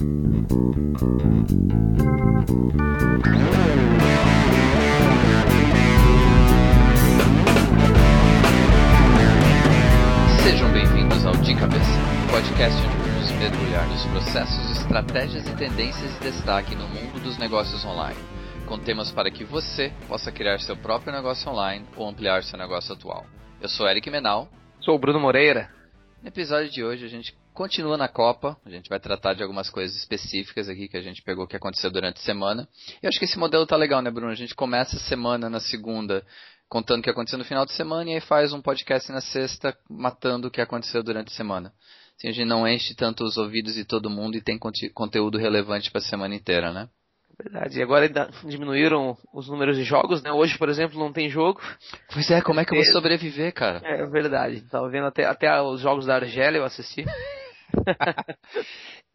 Sejam bem-vindos ao De Cabeça, podcast onde vamos mergulhar nos processos, estratégias e tendências de destaque no mundo dos negócios online, com temas para que você possa criar seu próprio negócio online ou ampliar seu negócio atual. Eu sou Eric Menal. Sou o Bruno Moreira. No episódio de hoje a gente continua na Copa, a gente vai tratar de algumas coisas específicas aqui que a gente pegou que aconteceu durante a semana. E acho que esse modelo tá legal, né, Bruno? A gente começa a semana na segunda contando o que aconteceu no final de semana e aí faz um podcast na sexta matando o que aconteceu durante a semana. Assim a gente não enche tanto os ouvidos de todo mundo e tem conteúdo relevante para a semana inteira, né? Verdade. E agora ainda diminuíram os números de jogos, né? Hoje, por exemplo, não tem jogo. Pois é, como é que eu vou sobreviver, cara? É verdade. Tava vendo até, até os jogos da Argélia, eu assisti.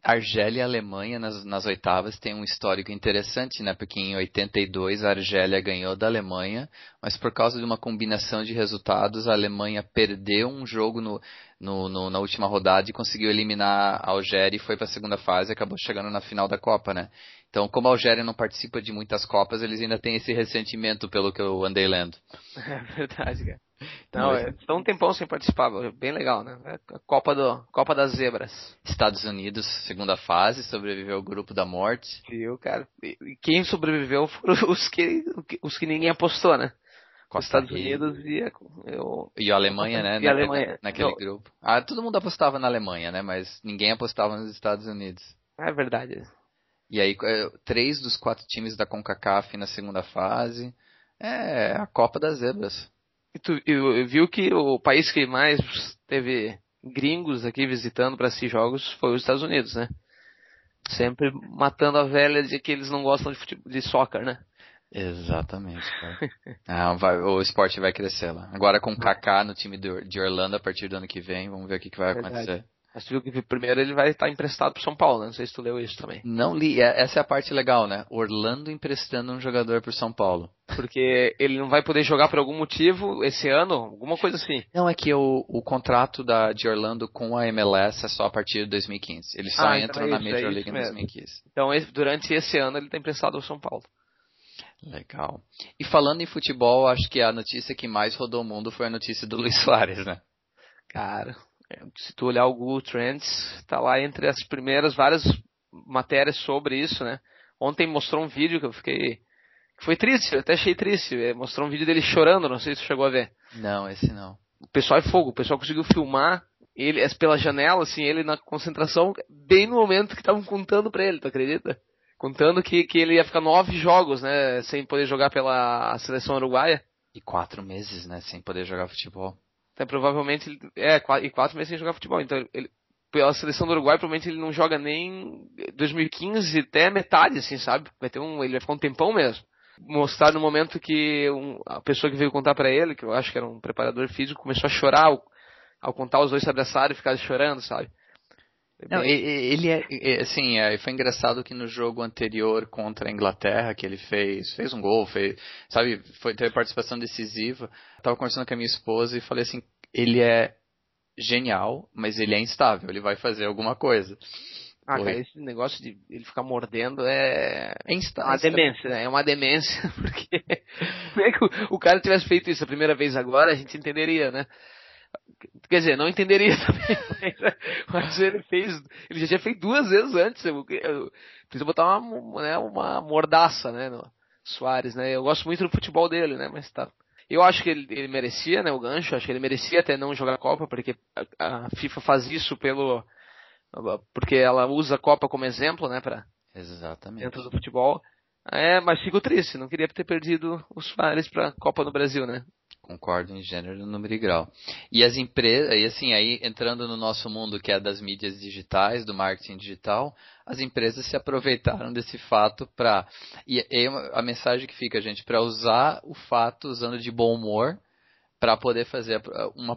Argélia e Alemanha nas, nas oitavas tem um histórico interessante, né? Porque em 82 a Argélia ganhou da Alemanha, mas por causa de uma combinação de resultados, a Alemanha perdeu um jogo no, no, no na última rodada e conseguiu eliminar a Algéria e foi para a segunda fase e acabou chegando na final da Copa, né? Então, como a Algéria não participa de muitas Copas, eles ainda têm esse ressentimento pelo que eu andei lendo. É verdade, cara. Não, é, estão um tempão sem participar, bem legal, né? É Copa, do, Copa das Zebras. Estados Unidos, segunda fase, sobreviveu ao grupo da morte. Viu, cara? E quem sobreviveu foram os que, os que ninguém apostou, né? Costa Estados Unidos e, eu, e a Alemanha, né? E a Alemanha. Naquele Não. grupo. Ah, todo mundo apostava na Alemanha, né? Mas ninguém apostava nos Estados Unidos. É verdade. E aí, é, três dos quatro times da CONCACAF na segunda fase. É a Copa das Zebras. E tu viu que o país que mais teve gringos aqui visitando para esses jogos foi os Estados Unidos, né? Sempre matando a velha de que eles não gostam de, futebol, de soccer, né? Exatamente. ah, vai, o esporte vai crescer lá. Agora com o Kaká no time de Orlando a partir do ano que vem, vamos ver o que, que vai Verdade. acontecer. Mas tu viu que primeiro ele vai estar emprestado para São Paulo, né? Não sei se tu leu isso também. Não li, é, essa é a parte legal, né? Orlando emprestando um jogador para São Paulo. Porque ele não vai poder jogar por algum motivo esse ano, alguma coisa assim. Não, é que o, o contrato da, de Orlando com a MLS é só a partir de 2015. Ele só ah, então entra então é na Major é League em 2015. Então durante esse ano ele está emprestado ao São Paulo. Legal. E falando em futebol, acho que a notícia que mais rodou o mundo foi a notícia do Luiz Soares, né? Cara, se tu olhar o Google Trends, tá lá entre as primeiras várias matérias sobre isso, né? Ontem mostrou um vídeo que eu fiquei. Que foi triste, eu até achei triste. É, mostrou um vídeo dele chorando, não sei se tu chegou a ver. Não, esse não. O pessoal é fogo, o pessoal conseguiu filmar ele pela janela, assim, ele na concentração, bem no momento que estavam contando pra ele, tu acredita? Contando que, que ele ia ficar nove jogos, né, sem poder jogar pela seleção uruguaia. E quatro meses, né, sem poder jogar futebol. Então, provavelmente, ele, é, e quatro meses sem jogar futebol. Então, ele, pela seleção do Uruguai, provavelmente ele não joga nem 2015 até metade, assim, sabe? Vai ter um, ele vai ficar um tempão mesmo. Mostrar no momento que um, a pessoa que veio contar para ele, que eu acho que era um preparador físico, começou a chorar ao, ao contar os dois se abraçaram e ficaram chorando, sabe? Não, ele é, assim, é, foi engraçado que no jogo anterior contra a Inglaterra, que ele fez, fez um gol, fez, sabe, foi, teve participação decisiva. Tava conversando com a minha esposa e falei assim, ele é genial, mas ele é instável, ele vai fazer alguma coisa. Ah, cara, esse negócio de ele ficar mordendo é, é instável. uma demência, né? É uma demência, porque como é que o, o cara tivesse feito isso a primeira vez agora, a gente entenderia, né? Quer dizer, não entenderia também, mas, ele fez, ele já tinha feito duas vezes antes. Eu, eu, precisa botar uma, né, uma mordaça, né, no Soares, né? Eu gosto muito do futebol dele, né? Mas tá. Eu acho que ele, ele merecia, né, o gancho. Acho que ele merecia até não jogar a Copa, porque a, a FIFA faz isso pelo, porque ela usa a Copa como exemplo, né, para Exatamente. dentro do futebol. É, mas fico triste, não queria ter perdido os Soares para a Copa no Brasil, né? Concordo em gênero, número e grau. E as empresas, e assim, aí entrando no nosso mundo que é das mídias digitais, do marketing digital, as empresas se aproveitaram desse fato para e, e a mensagem que fica, gente, para usar o fato usando de bom humor para poder fazer uma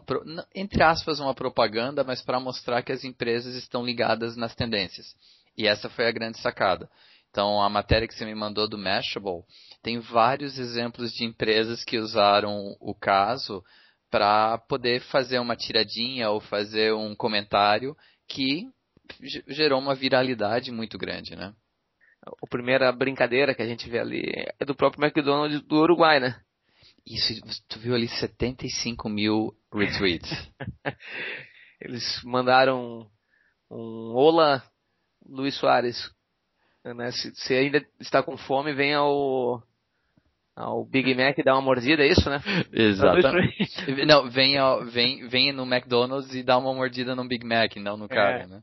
entre aspas uma propaganda, mas para mostrar que as empresas estão ligadas nas tendências. E essa foi a grande sacada. Então, a matéria que você me mandou do Mashable tem vários exemplos de empresas que usaram o caso para poder fazer uma tiradinha ou fazer um comentário que gerou uma viralidade muito grande, né? A primeira brincadeira que a gente vê ali é do próprio McDonald's do Uruguai, né? Isso, tu viu ali 75 mil retweets. Eles mandaram um Olá Luiz Soares. Né? Se, se, ainda está com fome, vem ao, ao Big Mac e dá uma mordida, é isso, né? Exatamente. não, vem, ao, vem, vem no McDonald's e dá uma mordida no Big Mac, não no cara, é. né?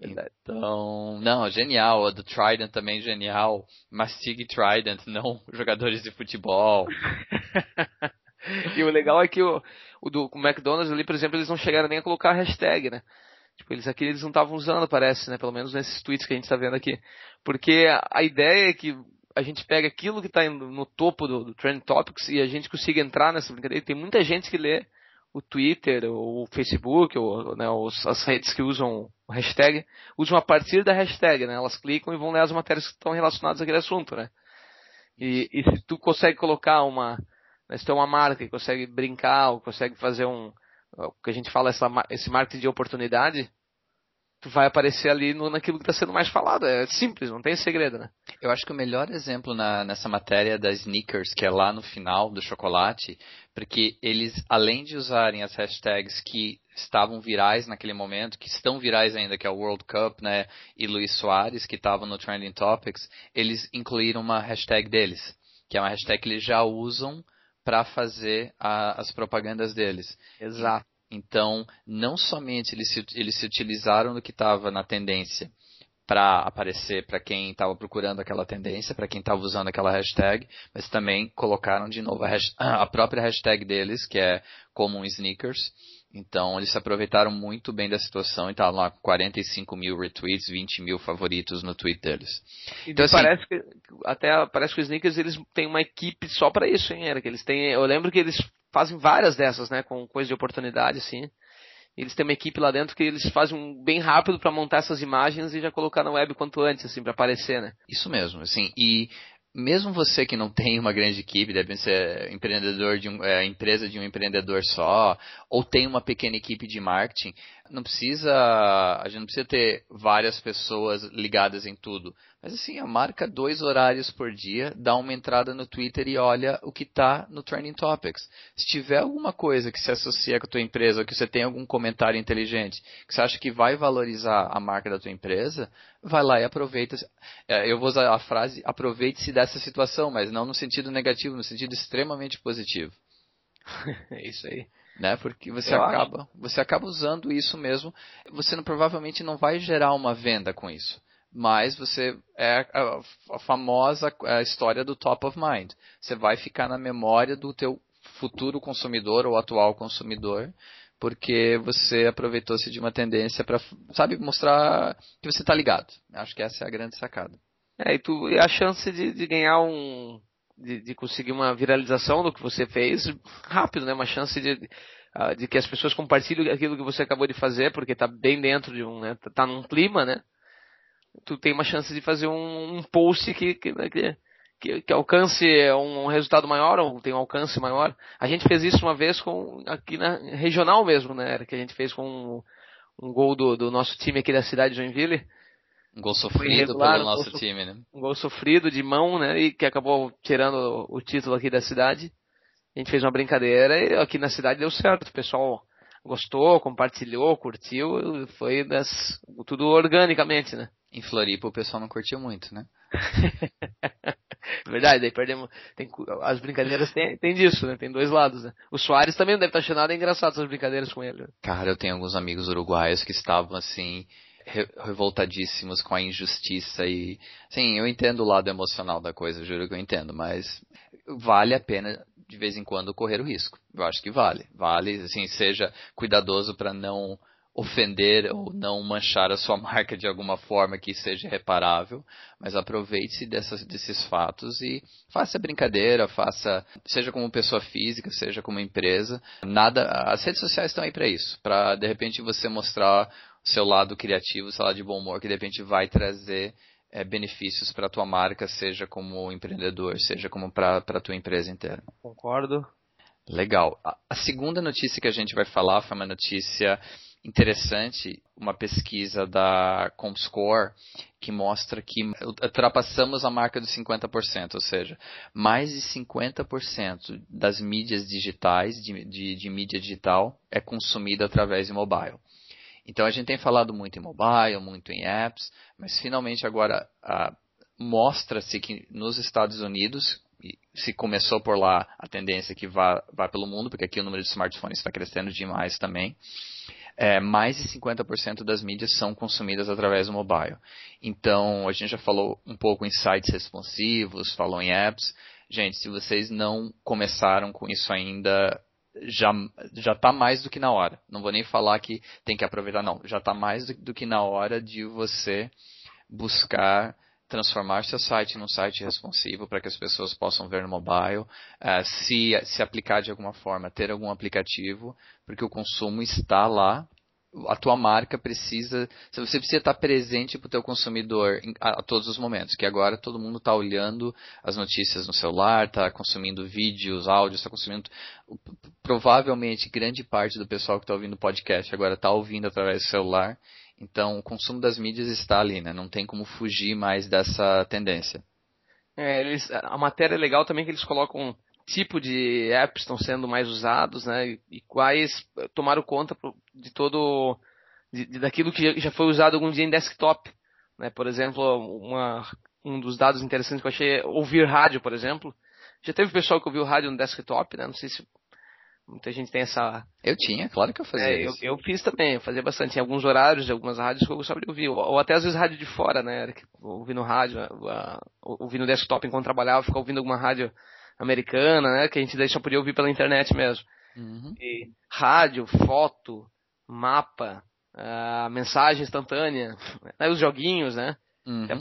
Então, não, genial. A do Trident também genial. Mastigue Trident, não jogadores de futebol. e o legal é que o, o do o McDonald's ali, por exemplo, eles não chegaram nem a colocar a hashtag, né? Tipo, eles aqui eles não estavam usando, parece, né? Pelo menos nesses tweets que a gente está vendo aqui. Porque a, ideia é que a gente pega aquilo que está no topo do, do Trend Topics e a gente consiga entrar nessa brincadeira. Tem muita gente que lê o Twitter, ou o Facebook, ou né, os, as redes que usam o hashtag, usam a partir da hashtag, né? Elas clicam e vão ler as matérias que estão relacionadas àquele assunto, né? E, e se tu consegue colocar uma, né, se tu é uma marca que consegue brincar, ou consegue fazer um, o que a gente fala, essa, esse marketing de oportunidade, tu vai aparecer ali no, naquilo que está sendo mais falado. É simples, não tem segredo, né? Eu acho que o melhor exemplo na, nessa matéria das sneakers, que é lá no final do chocolate, porque eles, além de usarem as hashtags que estavam virais naquele momento, que estão virais ainda, que é o World Cup, né, e Luiz Soares, que estavam no Trending Topics, eles incluíram uma hashtag deles, que é uma hashtag que eles já usam para fazer a, as propagandas deles. Exato. Então, não somente eles se, eles se utilizaram do que estava na tendência para aparecer para quem estava procurando aquela tendência, para quem estava usando aquela hashtag, mas também colocaram de novo a, hashtag, a própria hashtag deles, que é Common Sneakers, então eles se aproveitaram muito bem da situação e estavam lá com 45 mil retweets, 20 mil favoritos no tweet deles. Então, assim, parece que até parece que os sneakers eles têm uma equipe só para isso, hein, Eric? Eles têm, eu lembro que eles fazem várias dessas, né, com coisa de oportunidade, assim. Eles têm uma equipe lá dentro que eles fazem um bem rápido para montar essas imagens e já colocar na web quanto antes, assim, para aparecer, né? Isso mesmo, assim. E mesmo você que não tem uma grande equipe, deve ser empreendedor de um, é, empresa de um empreendedor só, ou tem uma pequena equipe de marketing, não precisa, a gente não precisa ter várias pessoas ligadas em tudo. Mas assim, a marca dois horários por dia, dá uma entrada no Twitter e olha o que está no Trending Topics. Se tiver alguma coisa que se associa com a tua empresa, ou que você tem algum comentário inteligente, que você acha que vai valorizar a marca da tua empresa, vai lá e aproveita. É, eu vou usar a frase aproveite-se dessa situação, mas não no sentido negativo, no sentido extremamente positivo. é isso aí né? Porque você acaba, você acaba usando isso mesmo. Você não, provavelmente não vai gerar uma venda com isso, mas você é a, a famosa a história do top of mind. Você vai ficar na memória do teu futuro consumidor ou atual consumidor, porque você aproveitou-se de uma tendência para, sabe, mostrar que você está ligado. Acho que essa é a grande sacada. É, e, tu, e a chance de, de ganhar um, de, de, conseguir uma viralização do que você fez rápido, né? Uma chance de, ah, de que as pessoas compartilhem aquilo que você acabou de fazer, porque está bem dentro de um, né? Tá num clima, né? Tu tem uma chance de fazer um, um post que, que, né, que, que, alcance um resultado maior ou tem um alcance maior. A gente fez isso uma vez com aqui na regional mesmo, né? Que a gente fez com um, um gol do, do nosso time aqui da cidade de Joinville um gol sofrido regular, pelo nosso time, né? Um gol sofrido de mão, né? E que acabou tirando o título aqui da cidade. A gente fez uma brincadeira e aqui na cidade deu certo. O pessoal gostou, compartilhou, curtiu. Foi das, tudo organicamente, né? Em Floripa o pessoal não curtiu muito, né? Verdade, daí perdemos. Tem, as brincadeiras tem, tem disso, né? Tem dois lados, né? O Soares também deve estar achando é engraçado essas brincadeiras com ele. Cara, eu tenho alguns amigos uruguaios que estavam assim revoltadíssimos com a injustiça e sim, eu entendo o lado emocional da coisa, juro que eu entendo, mas vale a pena de vez em quando correr o risco. Eu acho que vale, vale, assim, seja cuidadoso para não ofender ou não manchar a sua marca de alguma forma que seja reparável, mas aproveite-se desses fatos e faça brincadeira, faça, seja como pessoa física, seja como empresa, nada, as redes sociais estão aí para isso, para de repente você mostrar seu lado criativo, seu lado de bom humor, que de repente vai trazer é, benefícios para a tua marca, seja como empreendedor, seja como para a tua empresa inteira. Concordo. Legal. A, a segunda notícia que a gente vai falar foi uma notícia interessante uma pesquisa da Comscore que mostra que ultrapassamos a marca dos 50%, ou seja, mais de 50% das mídias digitais, de, de, de mídia digital, é consumida através de mobile. Então a gente tem falado muito em mobile, muito em apps, mas finalmente agora mostra-se que nos Estados Unidos, se começou por lá a tendência que vá, vá pelo mundo, porque aqui o número de smartphones está crescendo demais também, é, mais de 50% das mídias são consumidas através do mobile. Então, a gente já falou um pouco em sites responsivos, falou em apps. Gente, se vocês não começaram com isso ainda, já já está mais do que na hora. Não vou nem falar que tem que aproveitar, não. Já está mais do, do, que na hora de você buscar transformar seu site num site responsivo para que as pessoas possam ver no mobile, uh, se, se aplicar de alguma forma, ter algum aplicativo, porque o consumo está lá. A tua marca precisa, você precisa estar presente para o teu consumidor a, a, todos os momentos, que agora todo mundo está olhando as notícias no celular, está consumindo vídeos, áudios, está consumindo, provavelmente grande parte do pessoal que está ouvindo o podcast agora está ouvindo através do celular, então, o consumo das mídias está ali, né? Não tem como fugir mais dessa tendência. É, eles, a matéria é legal também que eles colocam tipo de apps estão sendo mais usados, né? E, quais tomaram conta de todo de, de, daquilo que já foi usado algum dia em desktop, né? Por exemplo, uma, um dos dados interessantes que eu achei é ouvir rádio, por exemplo. Já teve pessoal que ouviu rádio no desktop, né? Não sei se Muita gente tem essa. Eu tinha, claro que eu fazia é, isso. Eu, eu, fiz também, eu fazia bastante. Em alguns horários de algumas rádios que eu gostava de ouvir. Ou, ou até às vezes rádio de fora, né? Ouvindo rádio, ouvindo no desktop enquanto trabalhava, ficava ouvindo alguma rádio americana, né? Que a gente só podia ouvir pela internet mesmo. Uhum. E rádio, foto, mapa, uh, mensagem instantânea, né, os joguinhos, né? Uhum. É,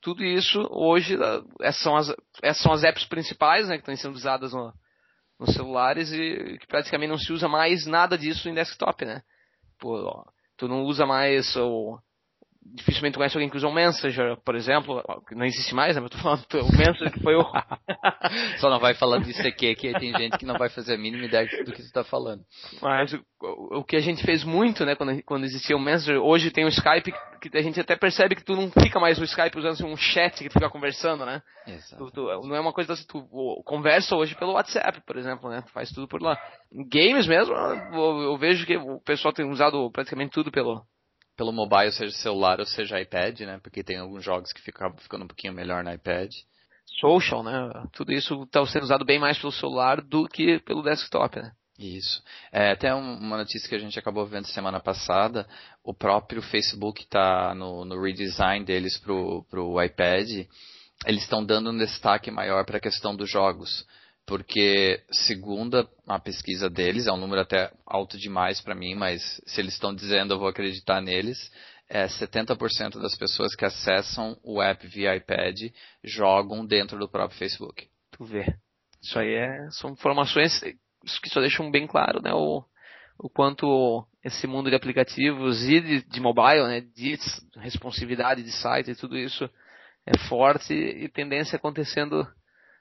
tudo isso hoje uh, são, as, são as apps principais, né? Que estão sendo usadas no, nos celulares e que praticamente não se usa mais nada disso em desktop, né? Pô, tu não usa mais o dificilmente conhece alguém que usa um Messenger, por exemplo, que não existe mais, né? Eu tô falando o Messenger que foi o. Só não vai falando disso aqui, que tem gente que não vai fazer a mínima ideia do que tu tá falando. Mas o, o que a gente fez muito, né, quando, quando existia o Messenger, hoje tem o Skype, que a gente até percebe que tu não fica mais no Skype usando assim, um chat que tu fica conversando, né? Tu, tu, não é uma coisa assim, tu conversa hoje pelo WhatsApp, por exemplo, né? Tu faz tudo por lá. Games mesmo, eu, eu vejo que o pessoal tem usado praticamente tudo pelo, pelo mobile, seja celular ou seja iPad, né? Porque tem alguns jogos que ficam ficando um pouquinho melhor no iPad. Social, né? Tudo isso está sendo usado bem mais pelo celular do que pelo desktop, né? Isso. É, até uma notícia que a gente acabou vendo semana passada, o próprio Facebook está no, no, redesign deles para o iPad, eles estão dando um destaque maior para a questão dos jogos porque segundo a pesquisa deles, é um número até alto demais para mim, mas se eles estão dizendo eu vou acreditar neles, é 70% das pessoas que acessam o app via iPad jogam dentro do próprio Facebook. Tu vê. Isso aí é, são informações que só deixam bem claro, né, o, o quanto esse mundo de aplicativos e de, de mobile, né, de responsividade de site e tudo isso é forte e tendência acontecendo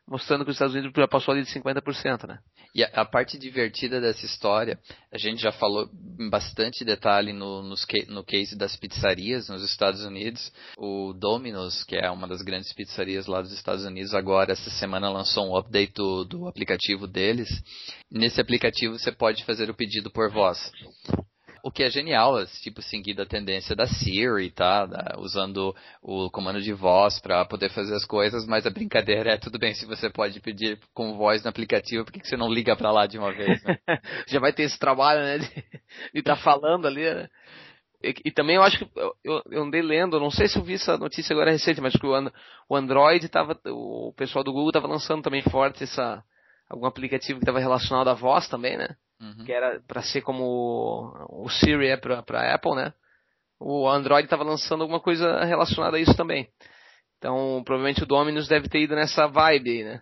mostrando que os Estados Unidos já passou ali de 50%, né? E a, a, parte divertida dessa história, a gente já falou em bastante detalhe no, nos, no case das pizzarias nos Estados Unidos. O Domino's, que é uma das grandes pizzarias lá dos Estados Unidos, agora essa semana lançou um update do, do aplicativo deles. Nesse aplicativo você pode fazer o pedido por voz o que é genial, tipo, seguindo a tendência da Siri, tá? Da, usando o comando de voz para poder fazer as coisas, mas a brincadeira é tudo bem se você pode pedir com voz no aplicativo, por que, que você não liga para lá de uma vez? Né? Já vai ter esse trabalho, né? De estar tá falando ali, né? E, e, também eu acho que eu, eu andei lendo, não sei se eu vi essa notícia agora recente, mas que o, o Android tava, o pessoal do Google estava lançando também forte essa algum aplicativo que estava relacionado à voz também, né? Uhum. que era para ser como o Siri é para Apple, né? O Android estava lançando alguma coisa relacionada a isso também. Então, provavelmente o Dominus deve ter ido nessa vibe aí, né?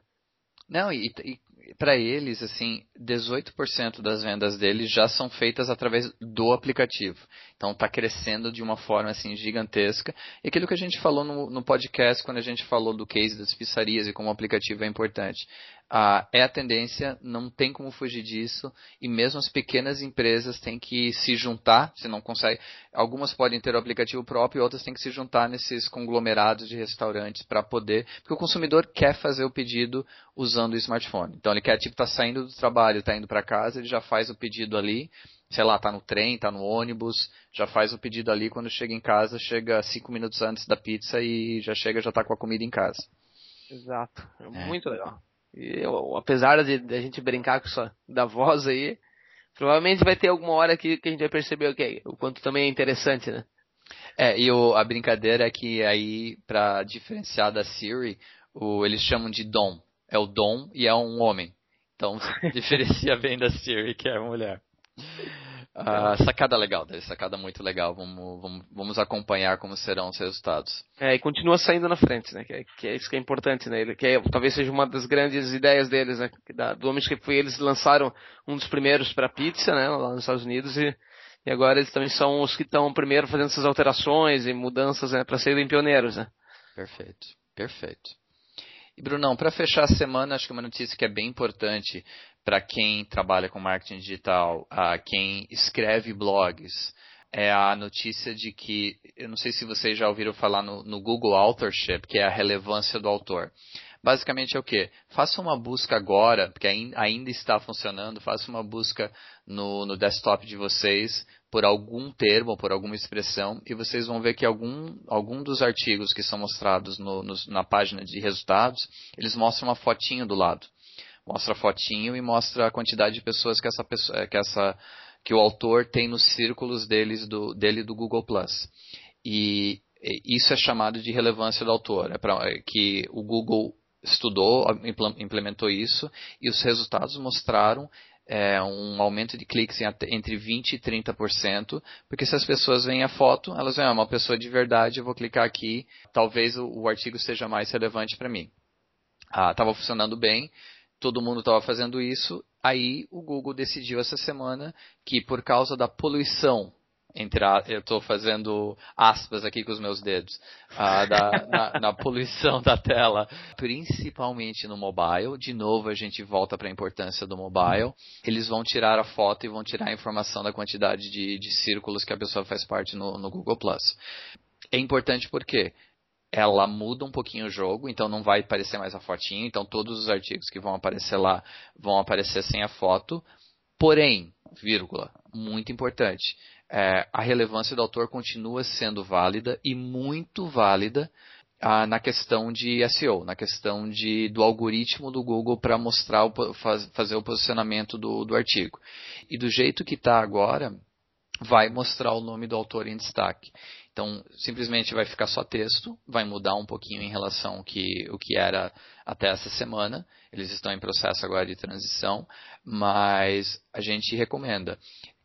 Não, e, e para eles, assim, 18% das vendas deles já são feitas através do aplicativo. Então está crescendo de uma forma assim gigantesca. E aquilo que a gente falou no, no, podcast quando a gente falou do case das pizzarias e como o aplicativo é importante. Ah, é a tendência, não tem como fugir disso, e mesmo as pequenas empresas têm que se juntar, se não consegue, algumas podem ter o aplicativo próprio, outras têm que se juntar nesses conglomerados de restaurantes para poder, porque o consumidor quer fazer o pedido usando o smartphone. Então ele quer, tipo, tá saindo do trabalho, está indo para casa, ele já faz o pedido ali, sei lá, tá no trem, tá no ônibus, já faz o pedido ali, quando chega em casa, chega cinco minutos antes da pizza e já chega, já tá com a comida em casa. Exato, é, é. muito legal. Eu, apesar de, de, a gente brincar com isso da voz aí, provavelmente vai ter alguma hora que, que a gente vai perceber okay, o quanto também é interessante, né? É, e o, a brincadeira é que aí, para diferenciar da Siri, o, eles chamam de Dom. É o Dom e é um homem. Então diferencia bem da Siri, que é mulher. Uh, sacada legal, sacada muito legal. Vamos, vamos, vamos, acompanhar como serão os resultados. É, e continua saindo na frente, né? Que é, que é isso que é importante, né? Ele, que é, talvez seja uma das grandes ideias deles, né? Da, do Homem que foi eles lançaram um dos primeiros para pizza, né? Lá nos Estados Unidos e, e agora eles também são os que estão primeiro fazendo essas alterações e mudanças, né? Para serem pioneiros, né? Perfeito, perfeito. E Brunão, para fechar a semana, acho que uma notícia que é bem importante para quem trabalha com marketing digital, a quem escreve blogs, é a notícia de que, eu não sei se vocês já ouviram falar no, no Google Authorship, que é a relevância do autor. Basicamente é o que? Faça uma busca agora, porque ainda está funcionando, faça uma busca no, no desktop de vocês por algum termo, por alguma expressão, e vocês vão ver que algum, algum dos artigos que são mostrados no, no, na página de resultados, eles mostram uma fotinho do lado mostra fotinho e mostra a quantidade de pessoas que essa pessoa, que essa que o autor tem nos círculos deles do, dele do Google Plus. E isso é chamado de relevância do autor, é é que o Google estudou, implementou isso e os resultados mostraram é, um aumento de cliques entre 20% e 30%, porque se as pessoas veem a foto, elas veem, ah, uma pessoa de verdade, eu vou clicar aqui, talvez o, o artigo seja mais relevante para mim. Estava ah, funcionando bem, todo mundo estava fazendo isso, aí o Google decidiu essa semana que por causa da poluição, entre a, eu estou fazendo aspas aqui com os meus dedos, da, na, na, poluição da tela, principalmente no mobile, de novo a gente volta para a importância do mobile, eles vão tirar a foto e vão tirar a informação da quantidade de, de círculos que a pessoa faz parte no, no Google Plus. É importante porque ela muda um pouquinho o jogo, então não vai aparecer mais a fotinho, então todos os artigos que vão aparecer lá vão aparecer sem a foto. Porém, vírgula, muito importante, é, a relevância do autor continua sendo válida e muito válida ah, na questão de SEO, na questão de, do algoritmo do Google para mostrar, o, faz, fazer o posicionamento do, do artigo. E do jeito que está agora, vai mostrar o nome do autor em destaque. Então, simplesmente vai ficar só texto, vai mudar um pouquinho em relação ao que, o que era até essa semana. Eles estão em processo agora de transição, mas a gente recomenda.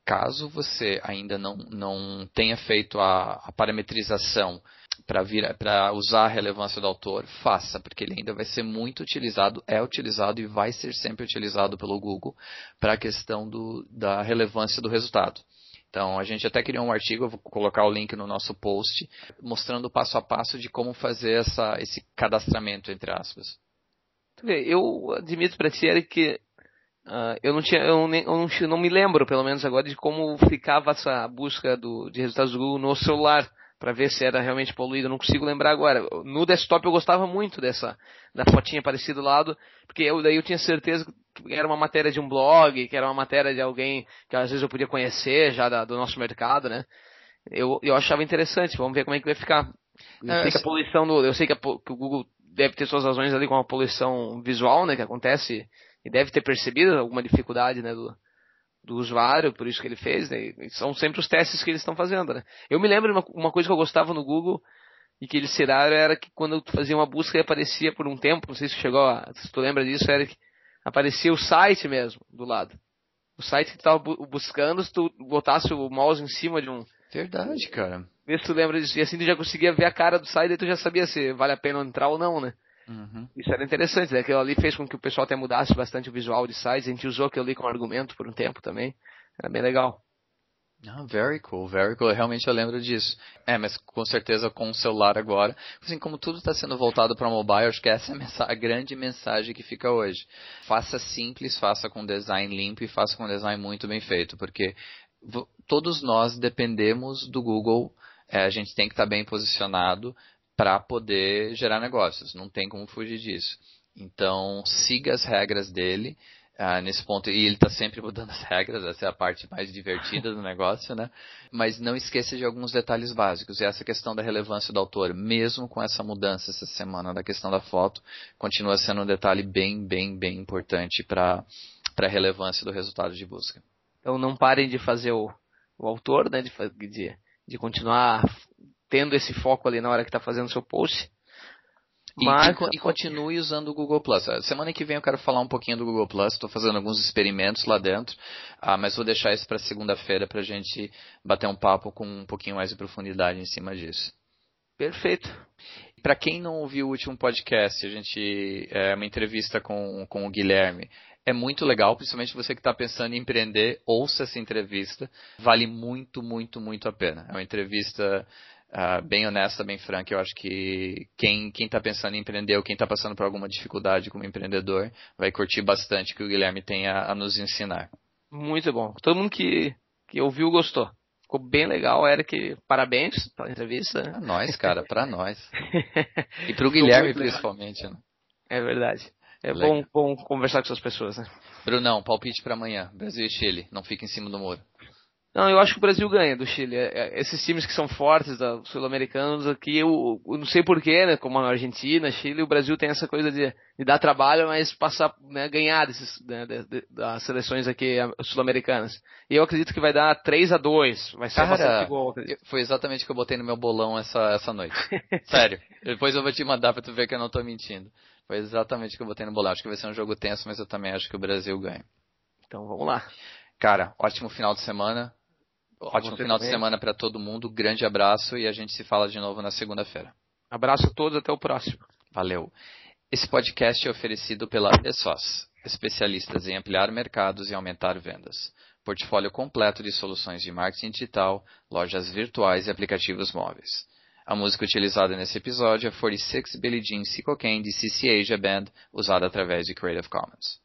Caso você ainda não, não tenha feito a, a parametrização para usar a relevância do autor, faça, porque ele ainda vai ser muito utilizado, é utilizado e vai ser sempre utilizado pelo Google para a questão do, da relevância do resultado. Então, a gente até criou um artigo, eu vou colocar o link no nosso post, mostrando passo a passo de como fazer essa, esse cadastramento, entre aspas. Eu admito para ti, Eric, que uh, eu, não tinha, eu, nem, eu não, não, me lembro, pelo menos agora, de como ficava essa busca do, de resultados do Google no celular para ver se era realmente poluído. Eu não consigo lembrar agora. No desktop eu gostava muito dessa da fotinha aparecida do lado, porque eu, daí eu tinha certeza era uma matéria de um blog, que era uma matéria de alguém que às vezes eu podia conhecer já da, do nosso mercado, né? Eu, eu achava interessante. Vamos ver como é que vai ficar. Eu sei que a poluição do, eu sei que, a, que o Google deve ter suas razões ali com a poluição visual, né, que acontece e deve ter percebido alguma dificuldade, né, do, do usuário, por isso que ele fez, né? são sempre os testes que eles estão fazendo, né? Eu me lembro de uma, uma, coisa que eu gostava no Google e que eles tiraram era que quando eu fazia uma busca e aparecia por um tempo, não sei se chegou a, se tu lembra disso, era que aparecia o site mesmo do lado. O site que tu estava buscando, se tu botasse o mouse em cima de um. Verdade, cara. Vê se tu lembra disso. E assim tu já conseguia ver a cara do site e tu já sabia se vale a pena entrar ou não, né? Uhum. Isso era interessante, né? Aquilo ali fez com que o pessoal até mudasse bastante o visual de sites. A gente usou aquilo ali como argumento por um tempo também. Era bem legal. Ah, very cool, very cool. Realmente eu lembro disso. É, mas com certeza com o celular agora. Assim, como tudo está sendo voltado para mobile, acho que essa é a, grande mensagem que fica hoje. Faça simples, faça com design limpo e faça com design muito bem feito, porque todos nós dependemos do Google. É, a gente tem que estar tá bem posicionado para poder gerar negócios. Não tem como fugir disso. Então, siga as regras dele ah, nesse ponto. E ele está sempre mudando as regras, essa é a parte mais divertida do negócio, né? Mas não esqueça de alguns detalhes básicos. E essa questão da relevância do autor, mesmo com essa mudança essa semana da questão da foto, continua sendo um detalhe bem, bem, bem importante para a relevância do resultado de busca. Então não parem de fazer o, o autor, né? De, de, de continuar tendo esse foco ali na hora que está fazendo seu post mas... E, e, continue usando o Google Plus. Semana que vem eu quero falar um pouquinho do Google Plus. Estou fazendo alguns experimentos lá dentro, ah, mas vou deixar isso para segunda-feira para a gente bater um papo com um pouquinho mais de profundidade em cima disso. Perfeito. Para quem não ouviu o último podcast, a gente é uma entrevista com, com o Guilherme. É muito legal, principalmente você que está pensando em empreender, ouça essa entrevista. Vale muito, muito, muito a pena. É uma entrevista Uh, bem honesta, bem franca, eu acho que quem está pensando em empreender ou quem está passando por alguma dificuldade como empreendedor vai curtir bastante o que o Guilherme tem a, a nos ensinar. Muito bom. Todo mundo que, que ouviu gostou. Ficou bem legal, Eric. Parabéns pela entrevista. Pra nós, cara, para nós. e para o Guilherme, principalmente. Né? É verdade. É bom, bom, conversar com essas pessoas, né? Brunão, palpite para amanhã. Brasil e Chile. Não fica em cima do muro. Não, eu acho que o Brasil ganha do Chile. É, é, esses times que são fortes, sul-americanos, aqui eu, eu, não sei porquê, né? Como a Argentina, Chile, o Brasil tem essa coisa de, de dar trabalho, mas passar, né, ganhar desses, né, de, de, das seleções aqui sul-americanas. E eu acredito que vai dar 3 a 2 Vai ser Cara, gol. Foi exatamente o que eu botei no meu bolão essa, essa noite. Sério. Depois eu vou te mandar pra tu ver que eu não tô mentindo. Foi exatamente o que eu botei no bolão. Acho que vai ser um jogo tenso, mas eu também acho que o Brasil ganha. Então vamos lá. Cara, ótimo final de semana. Ótimo final também. de semana para todo mundo. Grande abraço e a gente se fala de novo na segunda-feira. Abraço a todos, até o próximo. Valeu. Esse podcast é oferecido pela ESOS, especialistas em ampliar mercados e aumentar vendas. Portfólio completo de soluções de marketing digital, lojas virtuais e aplicativos móveis. A música utilizada nesse episódio é 46 Billie Jean Cocaine de CC Asia Band, usada através de Creative Commons.